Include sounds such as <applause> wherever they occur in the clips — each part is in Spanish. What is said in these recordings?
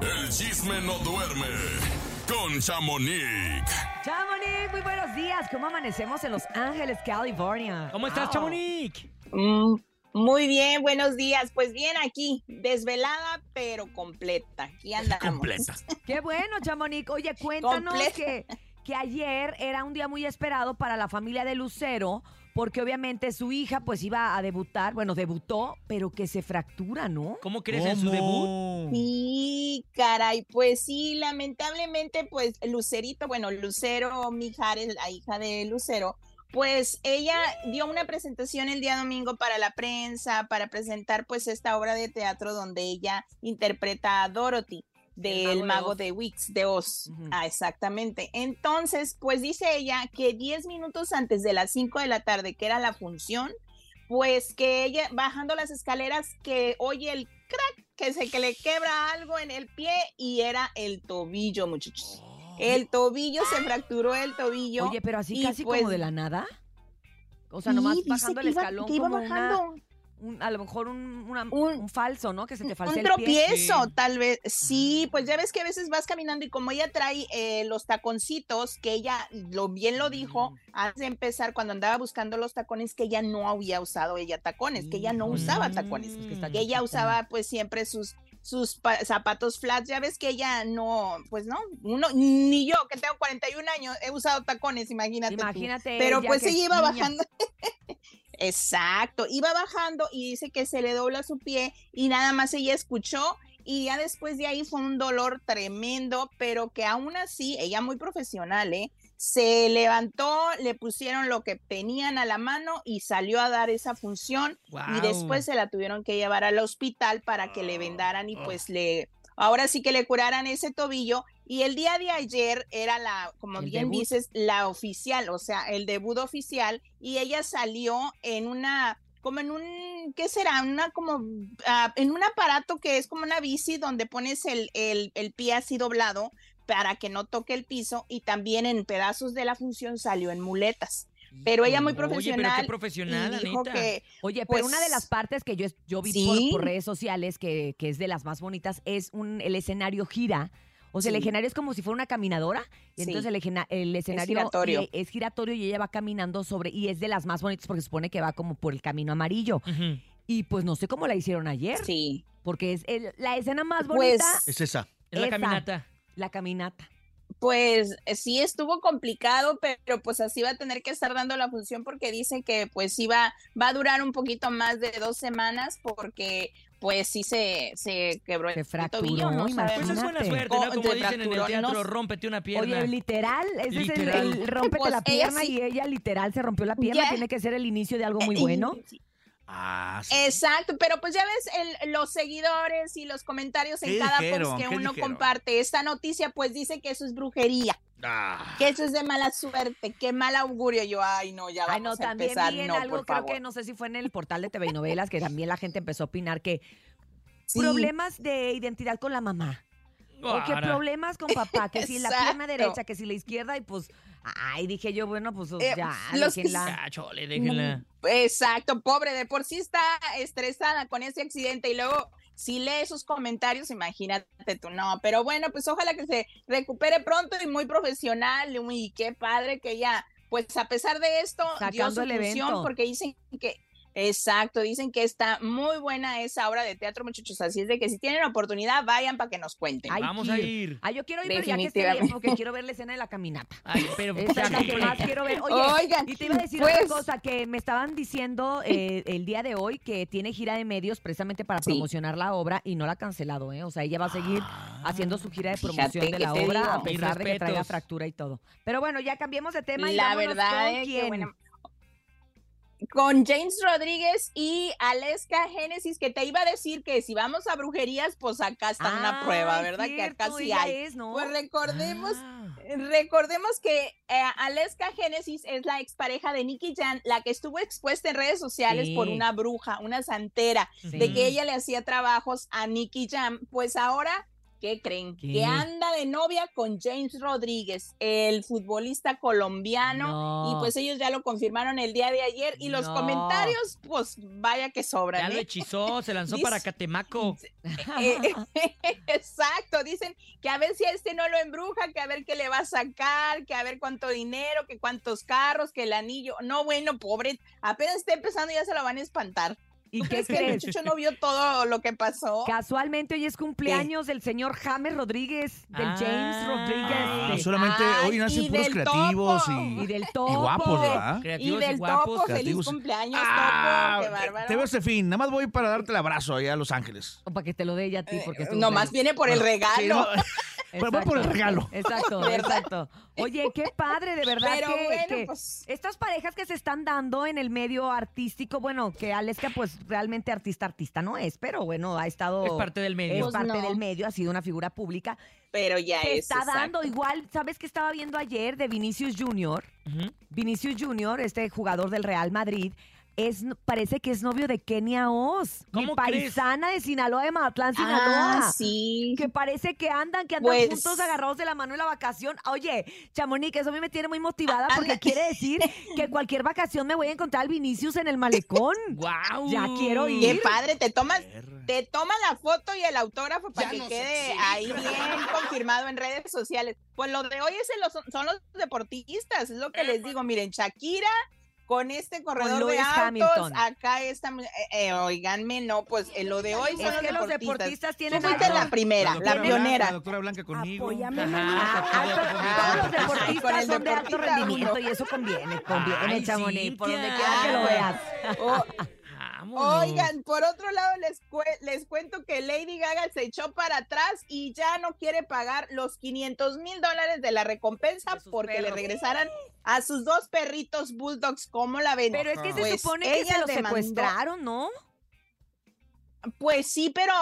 El chisme no duerme con Chamonix. Chamonix, muy buenos días. ¿Cómo amanecemos en Los Ángeles, California? ¿Cómo estás, Wow. Chamonix? Mm, muy bien, buenos días. Pues bien aquí, desvelada pero completa. Aquí andamos. Completa. <laughs> Qué bueno, Chamonix. Oye, cuéntanos Completa. que, que ayer era un día muy esperado para la familia de Lucero, porque obviamente su hija pues iba a debutar, bueno, debutó, pero que se fractura, ¿no? ¿Cómo crees en su debut? Sí, caray, pues sí, lamentablemente, pues Lucerito, bueno, Lucero Mijares, la hija de Lucero, pues ella dio una presentación el día domingo para la prensa, para presentar pues esta obra de teatro donde ella interpreta a Dorothy del Mago de mago Oz. de Wix, de Oz. Ah, exactamente. Entonces, pues dice ella que 10 minutos antes de las 5 de la tarde, que era la función, pues que ella bajando las escaleras, que oye el crack, que se que le quebra algo en el pie y era el tobillo, muchachos. El tobillo se fracturó el tobillo. Oye, pero así casi pues, como de la nada. O sea, nomás bajando el escalón iba como una- bajando. Un- a lo mejor un, una- Un- un falso, ¿no? Que se te falsea un el pie. tropiezo, Sí. tal vez. Sí, pues ya ves que a veces vas caminando y como ella trae eh, los taconcitos, que ella lo bien lo dijo antes de empezar cuando andaba buscando los tacones, que ella no había usado ella tacones, que ella no usaba Mm. tacones, Es que está que ella usaba pues siempre sus sus pa- zapatos flats, ya ves que ella no, pues no, uno, ni yo que tengo 41 años he usado tacones, imagínate. tú. Imagínate. Pero ella pues ella iba niña. bajando. <laughs> Exacto, iba bajando y dice que se le dobla su pie y nada más ella escuchó y ya después de ahí fue un dolor tremendo, pero que aún así, ella muy profesional, ¿eh? Se levantó, le pusieron lo que tenían a la mano y salió a dar esa función y después se la tuvieron que llevar al hospital para que le vendaran y pues le, ahora sí que le curaran ese tobillo. Y el día de ayer era la, como bien debut. dices, la oficial, o sea, el debut oficial y ella salió en una, como en un, ¿qué será? Una como, ah, en un aparato que es como una bici donde pones el, el, el pie así doblado para que no toque el piso y también en pedazos de la función salió en muletas. Pero ella muy Oye, pero profesional qué profesional, y dijo Anita. que Oye, Pues, pero una de las partes que yo, yo vi sí. por, por redes sociales, que, que es de las más bonitas, es un, el escenario gira. O sea, el escenario es como si fuera una caminadora. Y Sí. entonces el, escenario giratorio. y- es giratorio y ella va caminando sobre. Y es de las más bonitas porque se supone que va como por el camino amarillo. Y pues no sé cómo la hicieron ayer. sí. Porque es el- la escena más Pues, bonita, Es esa. Es la Esa. caminata. la caminata. Pues eh, sí estuvo complicado, pero pues así va a tener que estar dando la función porque dice que pues sí va, va a durar un poquito más de dos semanas porque pues sí se, se quebró Se el fracturó, tobillo, no. Pues es buena suerte, ¿no? Oh, Como dicen en el teatro, no- rómpete una pierna. Oye, literal, ese es el, el rómpete Pues la ella pierna sí. y ella literal se rompió la pierna. Ya. Tiene que ser el inicio de algo muy Eh, bueno. y- Ah, sí. Exacto, pero pues ya ves el- los seguidores y los comentarios en ¿Qué cada dijeron? post que ¿Qué uno dijeron? comparte esta noticia, pues dice que eso es brujería, Ah. que eso es de mala suerte, que mal augurio. Yo, ay no, ya Ay, vamos no, a empezar, vi en no, algo, por creo favor. que no sé si fue en el portal de TV y novelas, que también la gente empezó a opinar que Sí. problemas de identidad con la mamá. O que problemas con papá, que si la pierna Exacto. derecha, que si la izquierda, y pues, ay, dije yo, bueno, pues Eh, ya, los que déjenla. Ya, chole, déjenla. Exacto, pobre, de por sí está estresada con ese accidente y luego si lee esos comentarios, imagínate tú, no, pero bueno, pues ojalá que se recupere pronto y muy profesional, y qué padre que ella, pues a pesar de esto, dio Sacando su el función evento. porque dicen que, exacto, dicen que está muy buena esa obra de teatro, muchachos, así es de que si tienen oportunidad, vayan para que nos cuenten. Vamos que a ir. Ah, yo quiero ir, pero ya que esté bien, porque quiero ver la escena de la caminata. Ay, pero Esa es la que más quiero ver. Oye, Oigan, y te iba a decir pues- otra cosa, que me estaban diciendo eh, el día de hoy que tiene gira de medios precisamente para Sí. promocionar la obra y no la ha cancelado, ¿eh? O sea, ella va a seguir haciendo su gira de promoción de que la obra digo. a pesar de que traiga fractura y todo. Pero bueno, ya cambiemos de tema y La vámonos verdad, con eh, qué quién. buena- Con James Rodríguez y Aleska Génesis, que te iba a decir que si vamos a brujerías, pues acá está una Ay, prueba, ¿verdad? que acá sí hay. es, ¿no? Pues recordemos, Ah. recordemos que eh, Aleska Génesis es la expareja de Nicky Jan, la que estuvo expuesta en redes sociales Sí. por una bruja, una santera, Sí. de que ella le hacía trabajos a Nicky Jam. Pues ahora ¿Qué creen? ¿Qué? Que anda de novia con James Rodríguez, el futbolista colombiano. No. Y pues ellos ya lo confirmaron el día de ayer. Y los No. comentarios, pues vaya que Ya sobran. lo ¿eh? hechizó, se lanzó Dice- para Catemaco. Eh, <laughs> exacto, dicen que a ver si a este no lo embruja, que a ver qué le va a sacar, que a ver cuánto dinero, que cuántos carros, que el anillo. No, bueno, pobre, apenas está empezando y ya se lo van a espantar. ¿Y ¿Tú <laughs> qué crees que el muchacho no vio todo lo que pasó? Casualmente hoy es cumpleaños del señor James Rodríguez, del James Ah. Rodríguez. Ah, de- solamente Ay, hoy nacen y puros creativos y y, del y topo. guapos, ¿verdad? Y Creativos y, del guapos. topo, feliz cumpleaños, Ah, topo, qué bárbaro. te veo este fin. Nada más voy para darte el abrazo allá a Los Ángeles. O para que te lo dé ella a ti, porque es tu Nomás viene por el regalo. sí, no, <laughs> Pero voy por el regalo. Exacto, <laughs> exacto. Oye, qué padre, de verdad Pero que, bueno, que pues estas parejas que se están dando en el medio artístico, bueno, que Aleska pues realmente artista artista no es, pero bueno, ha estado Es parte del es medio. Pues parte no. del medio, ha sido una figura pública. pero ya Se es. está exacto. dando igual, ¿sabes qué estaba viendo ayer de Vinicius Junior? Vinicius Junior, este jugador del Real Madrid, es, parece que es novio de Kenia Oz, mi paisana de Sinaloa, de Mazatlán, Sinaloa. Ah, sí. Que parece que andan, que andan Pues- juntos agarrados de la mano en la vacación. Oye, Chamonix, eso a mí me tiene muy motivada Ah, porque anda. quiere decir <laughs> que cualquier vacación me voy a encontrar al Vinicius en el malecón. <laughs> ¡Guau! Ya quiero ir. Qué padre, te tomas, te toman la foto y el autógrafo para Ya que quede ahí bien confirmado en redes sociales. Pues lo de hoy es en los, son los deportistas, es lo que les digo. Miren, Shakira con este corredor de autos, Hamilton. acá esta, mu- eh, eh, oiganme, no, pues eh, lo de hoy son Es los que los deportistas. deportistas Tú tienen fuiste la primera, la, pionera. la doctora Blanca conmigo. Apóyame, Ajá, Ah, con todos los deportistas Con el son de alto rendimiento uno. y eso conviene, conviene, Ay, Chamonix, por donde quiera que lo veas. Oh, Vámonos. Oigan, por otro lado les, les cuento que Lady Gaga se echó para atrás y ya no quiere pagar los 500 mil dólares de la recompensa De porque le regresaran a sus dos perritos bulldogs. ¿Cómo la ven? Pero es que se Pues supone que se los secuestraron, ¿no? Pues sí, pero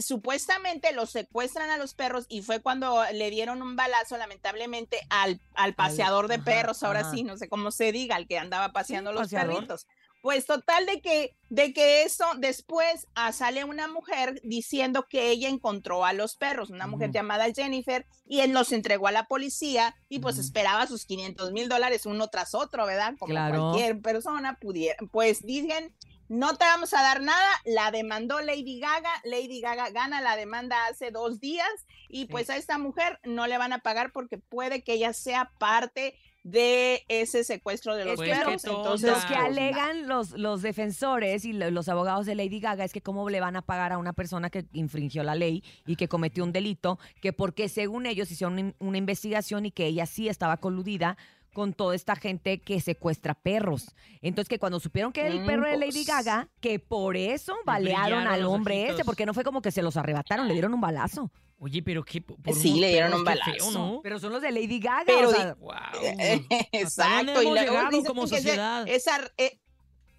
supuestamente los secuestran a los perros y fue cuando le dieron un balazo, lamentablemente, al, al paseador de perros, ahora sí, no sé cómo se diga, al que andaba paseando los paseador. perritos. Pues total de que, de que eso, después ah, sale una mujer diciendo que ella encontró a los perros, una mujer llamada Jennifer, y él los entregó a la policía y pues esperaba sus 500 mil dólares uno tras otro, ¿verdad? Como Claro. cualquier persona pudiera. Pues dicen, no te vamos a dar nada, la demandó Lady Gaga, Lady Gaga gana la demanda hace dos días y pues a esta mujer no le van a pagar porque puede que ella sea parte de ese secuestro de los Es que perros. Entonces, Lo que pues, alegan los, los defensores y lo- los abogados de Lady Gaga es que cómo le van a pagar a una persona que infringió la ley y que cometió un delito, que porque según ellos hicieron una investigación y que ella sí estaba coludida con toda esta gente que secuestra perros. Entonces que cuando supieron que era el perro de Lady. Gaga, que por eso balearon al hombre ojitos. ese, porque no fue como que se los arrebataron, le dieron un balazo. Oye, pero qué. por Sí, unos le dieron un feo, balazo. ¿no? Pero son los de Lady Gaga. Pero o sea, Guau. <laughs> Exacto. y luego como sociedad? esa, eh,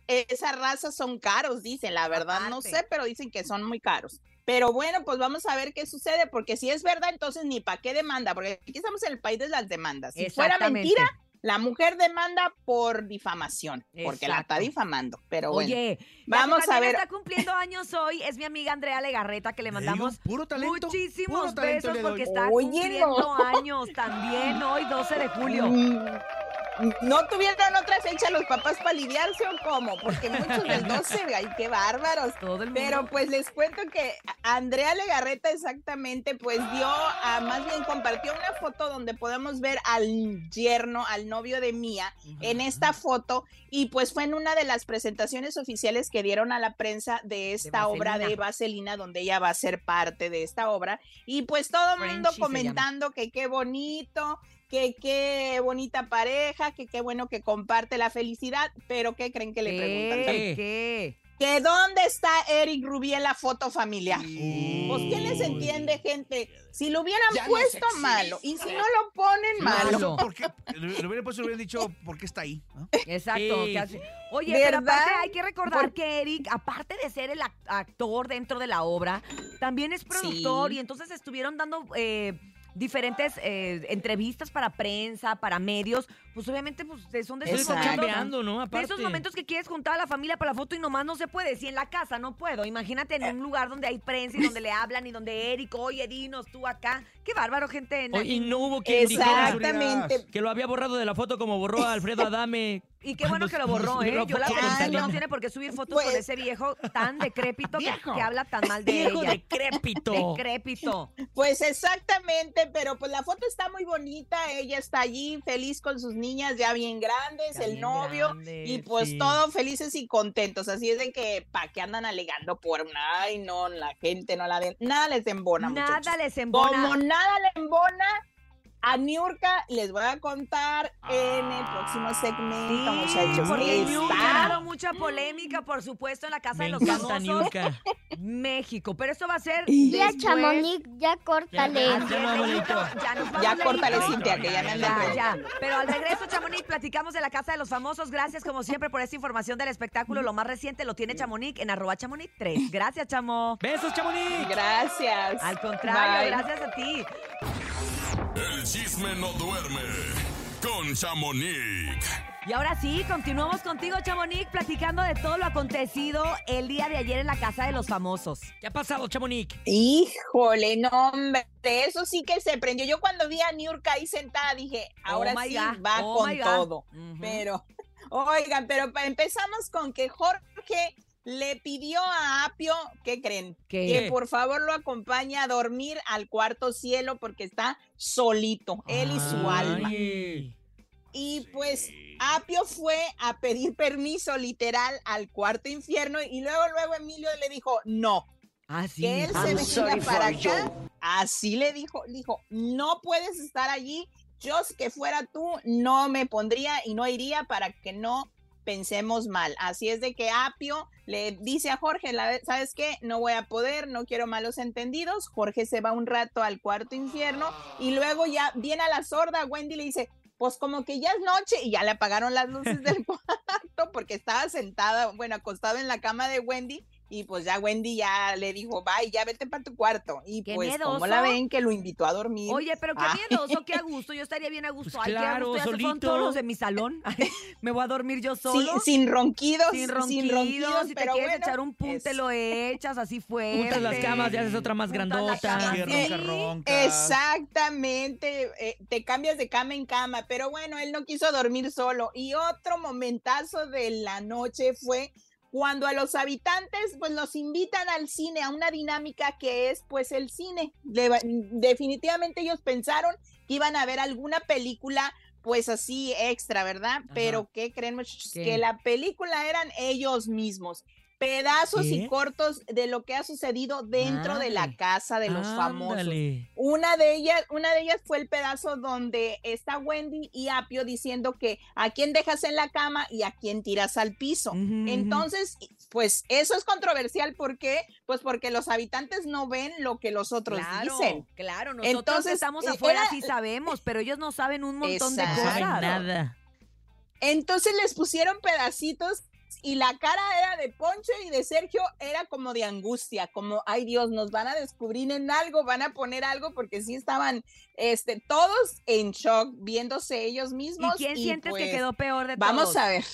esa raza son caros, dicen. La verdad no sé, pero dicen que son muy caros. Pero bueno, pues vamos a ver qué sucede, porque si es verdad, entonces ni para qué demanda, porque aquí estamos en el país de las demandas. Si fuera mentira, la mujer demanda por difamación, porque la está difamando. Pero bueno, Oye, vamos a ver. está cumpliendo años hoy es mi amiga Andrea Legarreta, que le mandamos puro talento. muchísimos puro talento besos porque está Oye, cumpliendo no. años también hoy, 12 de julio. ¿No tuvieron otra fecha los papás para lidiarse o cómo? Porque muchos del <laughs> 12, ay, qué bárbaros. Todo el mundo. Pero pues les cuento que Andrea Legarreta exactamente pues dio, a, más bien compartió una foto donde podemos ver al yerno, al novio de Mía en esta foto y pues fue en una de las presentaciones oficiales que dieron a la prensa de esta obra de Vaselina. Donde ella va a ser parte de esta obra y pues todo el mundo comentando que qué bonito, que qué bonita pareja, que qué bueno que comparte la felicidad, pero ¿qué creen que le preguntan? ¿Qué? ¿Qué? que dónde está Eric Rubí en la foto familiar. Sí. Pues quién les entiende, gente. Si lo hubieran Ya puesto malo y si no lo ponen malo. Malo. ¿Por qué? Le, le <laughs> hubiera puesto, le hubieran dicho por qué está ahí. ¿no? Exacto. Sí. que hace- Oye, pero ¿Verdad? aparte hay que recordar Por- que Eric, aparte de ser el ac- actor dentro de la obra, también es productor Sí. y entonces estuvieron dando... eh, diferentes eh, entrevistas para prensa, para medios, pues obviamente pues, son de esos momentos, ¿no? de esos momentos que quieres juntar a la familia para la foto y nomás no se puede. Si en la casa no puedo, imagínate en un lugar donde hay prensa y donde le hablan y donde Eric, oye, dinos tú acá. Qué bárbaro, gente. Oye, y no hubo quien dijera Exactamente. que lo había borrado de la foto como borró a Alfredo Adame. Y qué bueno que lo borró, ¿eh? Yo la verdad que no tiene por qué subir fotos Pues- con ese viejo tan decrépito que, Viejo. que habla tan mal de Viejo ella. decrépito. Decrépito. Pues exactamente, pero pues la foto está muy bonita, ella está allí feliz con sus niñas ya bien grandes, Ya el bien novio grandes, y pues sí. todos felices y contentos, así es de que pa' qué andan alegando por una, ay no, la gente no la ven, nada les embona, Nada muchachos. les embona. Como nada le embona a Niurka, les voy a contar en el próximo segmento, Sí, muchachos. porque Está- Niurka ha dado mucha polémica, por supuesto, en la Casa Me de los Famosos, Niurka. México. Pero esto va a ser Ya, después. Chamonix, ya córtale. Ya, ya Ya córtale, Cintia, que ya me Ya, ya. Pero al regreso, Chamonix, platicamos de la Casa de los Famosos. Gracias, como siempre, por esta información del espectáculo. Lo más reciente lo tiene Chamonix en arroba Chamonix 3. Gracias, Chamo. Besos, Chamonix. Gracias. Al contrario, Bye. gracias a ti. El chisme no duerme con Chamonix. Y ahora sí, continuamos contigo, Chamonix, platicando de todo lo acontecido el día de ayer en la Casa de los Famosos. ¿Qué ha pasado, Chamonix? Híjole, no, hombre, eso sí que se prendió. Yo cuando vi a Niurka ahí sentada dije, ahora Oh my sí God, va oh con todo. Pero, <laughs> oigan, pero empezamos con que Jorge le pidió a Apio, ¿qué creen? ¿Qué? Que por favor lo acompañe a dormir al cuarto cielo porque está solito, él y su alma. Ay. Y pues Apio fue a pedir permiso literal al cuarto infierno y luego, luego Emilio le dijo, no, Ah, sí. que él ah, se venga para acá. Así le dijo, dijo, no puedes estar allí. Yo si que fuera tú, no me pondría y no iría para que no pensemos mal. Así es de que Apio le dice a Jorge, ¿sabes qué? No voy a poder, no quiero malos entendidos. Jorge se va un rato al cuarto infierno y luego ya viene a la sorda, Wendy le dice, pues como que ya es noche y ya le apagaron las luces del <laughs> cuarto porque estaba sentada, bueno, acostado en la cama de Wendy y pues ya Wendy ya le dijo, bye, ya vete para tu cuarto. Y Qué pues como miedoso. la ven que lo invitó a dormir. Oye, pero qué Ay. miedoso, qué a <laughs> gusto. Yo estaría bien a gusto. Pues Ay, qué a claro, gusto. Ya se fueron solito. todos los de mi salón. <laughs> Ay, me voy a dormir yo solo. sin ronquidos, sin sin ronquidos, ronquidos, si te pero quieres bueno, echar un punte, es- lo echas así fuerte. Juntas las camas y haces otra más grandota. camas, sí. ronca, ronca. Exactamente, eh, te cambias de cama en cama, pero bueno, él no quiso dormir solo. Y otro momentazo de la noche fue cuando a los habitantes pues los invitan al cine, a una dinámica que es pues el cine. Definitivamente ellos pensaron que iban a ver alguna película pues así extra, ¿verdad? Pero ¿qué creen muchachos? ¿Qué? Que la película eran ellos mismos. Pedazos y cortos de lo que ha sucedido dentro de la casa de los famosos. Una de ellas, una de ellas fue el pedazo donde está Wendy y Apio diciendo que a quién dejas en la cama y a quién tiras al piso. Entonces, pues eso es controversial, ¿por qué? Pues porque los habitantes no ven lo que los otros claro, dicen. Claro, nosotros Entonces, estamos eh, afuera era- sí sabemos, pero ellos no saben un montón de cosas. saben nada. Entonces les pusieron pedacitos y la cara era de Poncho y de Sergio era como de angustia, como, ay Dios, nos van a descubrir en algo, van a poner algo, porque sí estaban este, todos en shock, viéndose ellos ¿Y mismos. quién sientes que pues, quedó peor de Vamos todos? a ver.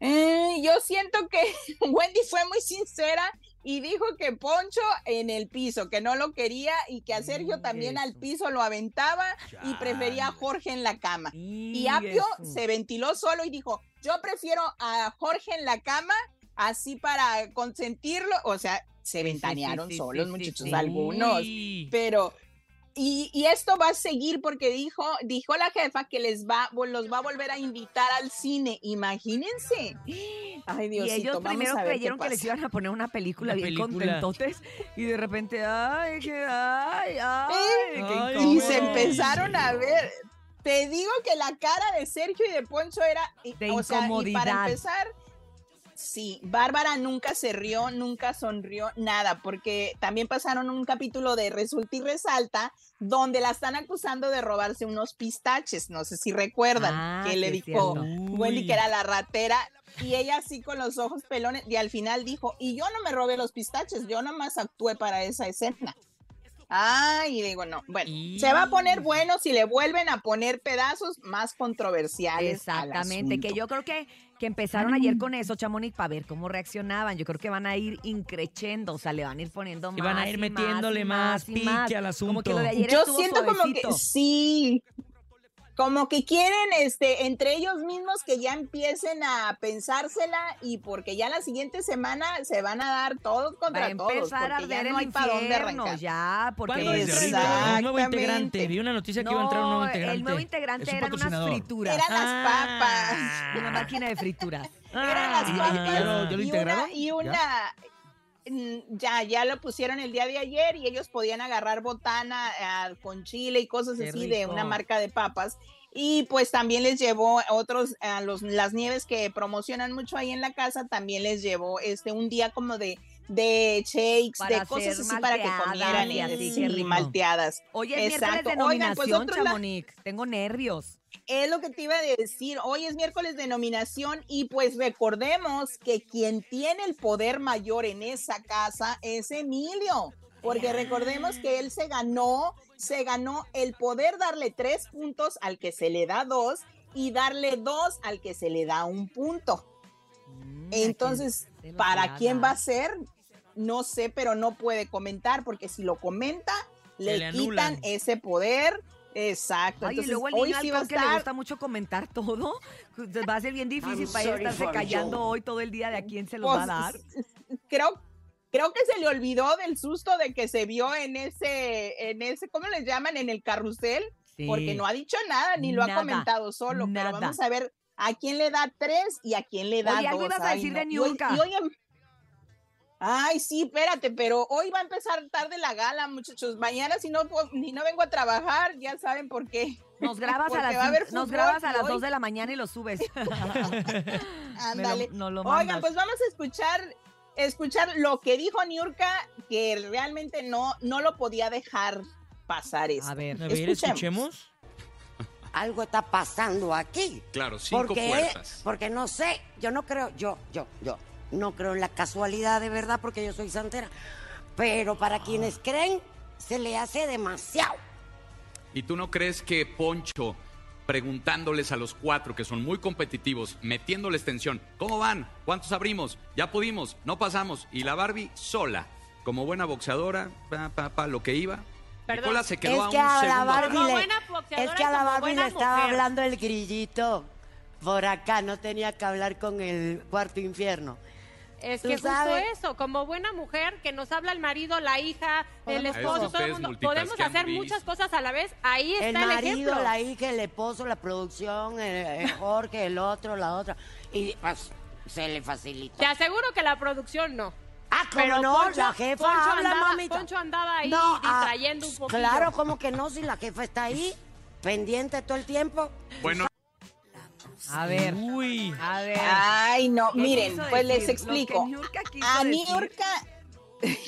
Eh, yo siento que <laughs> Wendy fue muy sincera y dijo que Poncho en el piso, que no lo quería y que a Sergio Mm, también al piso lo aventaba y prefería a. Jorge en la cama. Y Apio se ventiló solo y dijo, yo prefiero a Jorge en la cama, así para consentirlo. O sea, se ventanearon sí, sí, solos, sí, muchachos, sí. algunos. Pero, y, y esto va a seguir porque dijo, dijo la jefa que les va, los va a volver a invitar al cine. Imagínense. Ay, Y Diosito, ellos vamos primero a ver qué creyeron que les iban a poner una película Una bien película. contentotes y de repente, ay, que, ay, ay, qué Ay, Y se empezaron a ver. Te digo que la cara de Sergio y de Poncho era, y- De o sea, y incomodidad. para empezar, sí, Bárbara nunca se rió, nunca sonrió, nada, porque también pasaron un capítulo de Resulta y Resalta, donde la están acusando de robarse unos pistaches, no sé si recuerdan, Ah, que le dijo. Wendy que era la ratera, y ella así con los ojos pelones, y al final dijo, y yo no me robé los pistaches, yo nomás actué para esa escena. Ay, y digo, no, bueno, Y- se va a poner bueno si le vuelven a poner pedazos más controversiales. al Exactamente, que yo creo que, que empezaron ayer con eso, Chamonix, para ver cómo reaccionaban. Yo creo que van a ir increchendo, o sea, le van a ir poniendo más. Y van a ir y más, metiéndole y más y pique más. al Como que lo asunto. de ayer Yo siento como que sí, como que quieren, este, entre ellos mismos que ya empiecen a pensársela y porque ya la siguiente semana se van a dar todos Va contra a todos, empezar a porque ya arder no el hay para dónde infierno, arrancar. ya, porque... ¿Cuándo Desde entra ahorita. el nuevo integrante? Vi una noticia que iba a entrar un nuevo integrante. el nuevo integrante un eran unas frituras. Eran las Ah. papas. Una máquina de frituras. Eran las Ah, ¿Y- y- papas ya lo- ya lo y una, y una ya, ya lo pusieron el día de ayer y ellos podían agarrar botana ah, con chile y cosas Qué así de una marca de papas. Y pues también les llevó otros, a los, las nieves que promocionan mucho ahí en la casa, también les llevó este un día como de, de shakes, Para de cosas así para que comieran y así, sí, malteadas. Hoy es miércoles Exacto. de Oigan, pues, la-. Tengo nervios. Es lo que te iba a decir. Hoy es miércoles de nominación y pues recordemos que quien tiene el poder mayor en esa casa es Emilio. Porque recordemos que él se ganó, se ganó el poder darle tres puntos al que se le da dos y darle dos al que se le da un punto. Mm, Entonces, ¿a quién se lo ¿para quién va a ser? No sé, pero no puede comentar porque si lo comenta, le, le quitan ese poder. Exacto. Ay, y Entonces, luego el hoy sí va a alcohol que le estar gusta mucho comentar todo. Va a ser bien difícil para ella estarse callando hoy todo el día de a quién se los va a dar. Pues, <laughs> creo, creo que se le olvidó del susto de que se vio en ese, en ese, ¿cómo les llaman? En el carrusel, Sí. porque no ha dicho nada, ni lo Nada, ha comentado solo, nada. pero vamos a ver a quién le da tres y a quién le da Oye, algo dos. ibas a Ay, decir no. de Y hoy- Niurka. y hoy Ay, sí, espérate, pero hoy va a empezar tarde la gala, muchachos. Mañana si no, puedo- ni no vengo a trabajar, ya saben por qué. Nos <laughs> grabas a las, va a nos grabas a las hoy- 2 de la mañana y lo subes. <laughs> Ándale. Lo Oigan, pues vamos a escuchar, escuchar lo que dijo Niurka, que realmente no, no lo podía dejar pasar esto. A ver. A ver, Escuchemos. escuchemos. algo está pasando aquí. Claro, cinco porque, puertas. porque no sé, yo no creo, yo, yo, yo, no creo en la casualidad de verdad porque yo soy santera. Pero para quienes creen, se le hace demasiado. ¿Y tú no crees que Poncho, preguntándoles a los cuatro que son muy competitivos, metiéndoles tensión, ¿cómo van? ¿Cuántos abrimos? ¿Ya pudimos? ¿No pasamos? Y la Barbie sola, como buena boxeadora, pa, pa, pa, lo que iba. Perdón. Nicola se quedó Es a que un a. Barbie le, boxeadora es que a la Barbie le estaba mujer. hablando el grillito por acá, no tenía que hablar con el cuarto infierno. Es que justo sabes. eso, como buena mujer que nos habla el marido, la hija, el esposo, todo el mundo, podemos hacer muchas cosas a la vez. Ahí está El el, marido, ejemplo. la hija, el esposo, la producción, el, el Jorge, el otro, la otra. Y pues, se le facilita. Te aseguro que la producción no. Ah, ¿cómo Pero no? Poncho- la jefa Poncho habla, andaba- mamita. Poncho andaba ahí ah, distrayendo un poquito. Claro, como que no, si la jefa está ahí, pendiente todo el tiempo. Bueno, A ver. Uy. A ver. Ay, no, ¿Qué miren, pues les explico. A. Niurka, <laughs>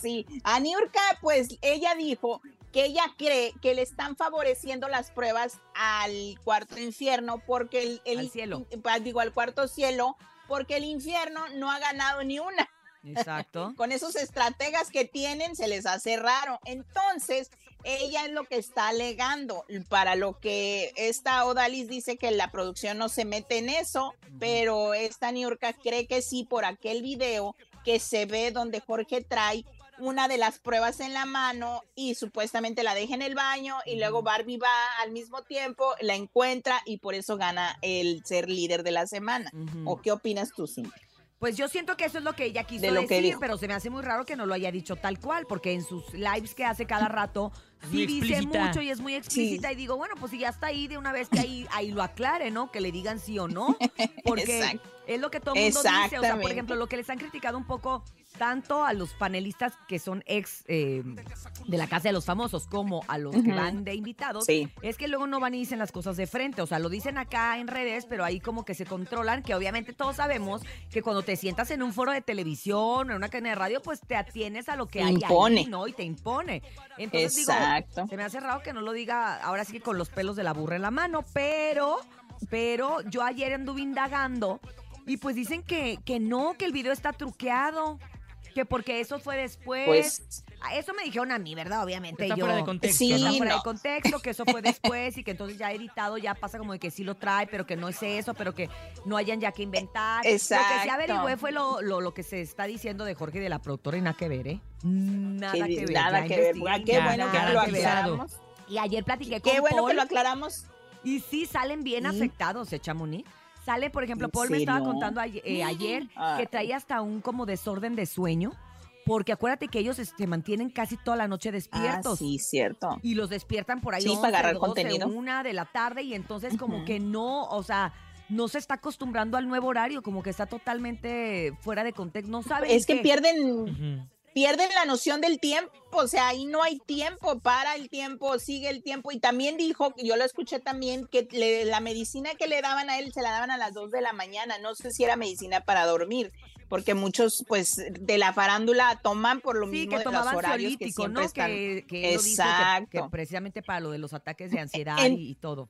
sí, a Niurka, pues ella dijo que ella cree que le están favoreciendo las pruebas al cuarto infierno porque el, el- Al cielo. pa- digo al cuarto cielo porque el infierno no ha ganado ni una. Exacto. <laughs> Con esos estrategas que tienen se les hace raro. Entonces, ella es lo que está alegando. Para lo que esta Odalis dice que la producción no se mete en eso, pero esta Niurka cree que sí por aquel video que se ve donde Jorge trae una de las pruebas en la mano y supuestamente la deja en el baño y luego Barbie va al mismo tiempo, la encuentra y por eso gana el ser líder de la semana. ¿O qué opinas tú, Cintia? Pues yo siento que eso es lo que ella quiso De lo que decir, pero se me hace muy raro que no lo haya dicho tal cual, porque en sus lives que hace cada rato sí dice mucho y es muy explícita y digo, bueno, pues si ya está ahí de una vez que ahí, ahí lo aclare, ¿no? Que le digan sí o no, porque <laughs> es lo que todo el mundo dice, o sea, por ejemplo, lo que les han criticado un poco tanto a los panelistas que son ex eh, de la Casa de los Famosos como a los que Ujú. van de invitados, Sí. es que luego no van y dicen las cosas de frente, o sea, lo dicen acá en redes, pero ahí como que se controlan, que obviamente todos sabemos que cuando te sientas en un foro de televisión o en una cadena de radio, pues te atienes a lo que hay Impone. ahí, ¿no? Y te impone. Entonces Exacto. digo, se me hace raro que no lo diga ahora sí que con los pelos de la burra en la mano, pero, pero yo ayer anduve indagando y pues dicen que, que no, que el video está truqueado. Que porque eso fue después. Pues Ah, Eso me dijeron a mí, ¿verdad? Obviamente Está yo. fuera de contexto, Sí, Está fuera no. de contexto, que eso fue <laughs> después y que entonces ya editado ya pasa como de que sí lo trae, pero que no es eso, pero que no hayan ya que inventar. Lo que sí Exacto. averigüé fue lo, lo, lo que se está diciendo de Jorge y de la productora y nada que ver, ¿eh? Nada que- que ver. nada que ver. Qué Ya, bueno que nada lo que ver. aclaramos. Y ayer platiqué con Qué bueno Paul que lo aclaramos. y sí salen bien ¿Sí? afectados, ¿eh, Chamonix? Sale, por ejemplo, ¿En Paul me estaba contando ayer, eh, ayer que Ay. traía hasta un como desorden de sueño, porque acuérdate que ellos se mantienen casi toda la noche Ah, despiertos. sí, cierto. Y los despiertan por ahí Sí, 11, para agarrar 12, contenido. una de la tarde y entonces como que no, o sea, no se está acostumbrando al nuevo horario, como que está totalmente fuera de contexto, no saben Es que qué. pierden. Pierden la noción del tiempo, o sea, ahí no hay tiempo, para el tiempo, sigue el tiempo. Y también dijo, yo lo escuché también, que le- la medicina que le daban a él se la daban a las 2 de la mañana, no sé si era medicina para dormir, porque muchos, pues, de la farándula toman por lo Sí, mismo que de los horarios que siempre ¿no? están. Que, Exacto. precisamente para lo de los ataques de ansiedad En- y, y todo.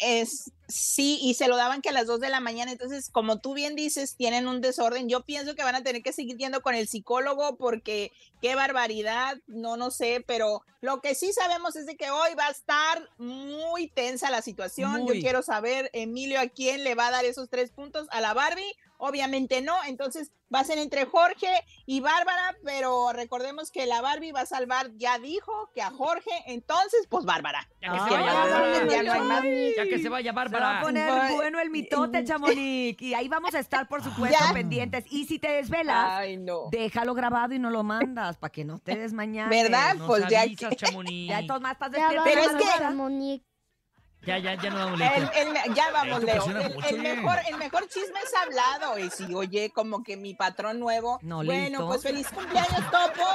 Es, sí, y se lo daban que a las 2 de la mañana. Entonces, como tú bien dices, tienen un desorden. Yo pienso que van a tener que seguir yendo con el psicólogo porque qué barbaridad, no, no sé, pero lo que sí sabemos es de que hoy va a estar muy tensa la situación. Muy. Yo quiero saber, Emilio, a quién le va a dar esos tres puntos, a la Barbie. Obviamente no, entonces va a ser entre Jorge y Bárbara, pero recordemos que la Barbie va a salvar, ya dijo que a Jorge, entonces pues Bárbara. Ya que se Ay, vaya ay, Bárbara. ya no hay más. Ya que se vaya Se va a Bárbara. poner Bueno, bueno el mitote, <laughs> Chamonix. Y ahí vamos a estar, por supuesto, Ya. pendientes. Y si te desvelas, Ay, no. déjalo grabado y no lo mandas para que no te des mañana. ¿Verdad? Nos Pues ya avisas, Chamonix. Ya entonces más estás Ya despierta. Pero es que- Chamonix. Ya, ya, ya no damos El, leche. el- ya vamos, Leo. presiona El, mejor, el mejor chisme es hablado. Y si oye, como que mi patrón nuevo. No, bueno, listo. pues feliz cumpleaños, Topo.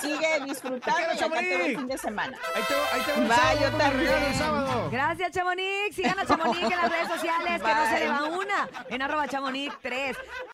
Sigue disfrutando quiero, y acá te veo el fin de semana. Ahí te, ahí te va yo también. Gracias, Chamonix. Sigan a Chamonix en las redes sociales, que no se le va una. En arroba Chamonix 3.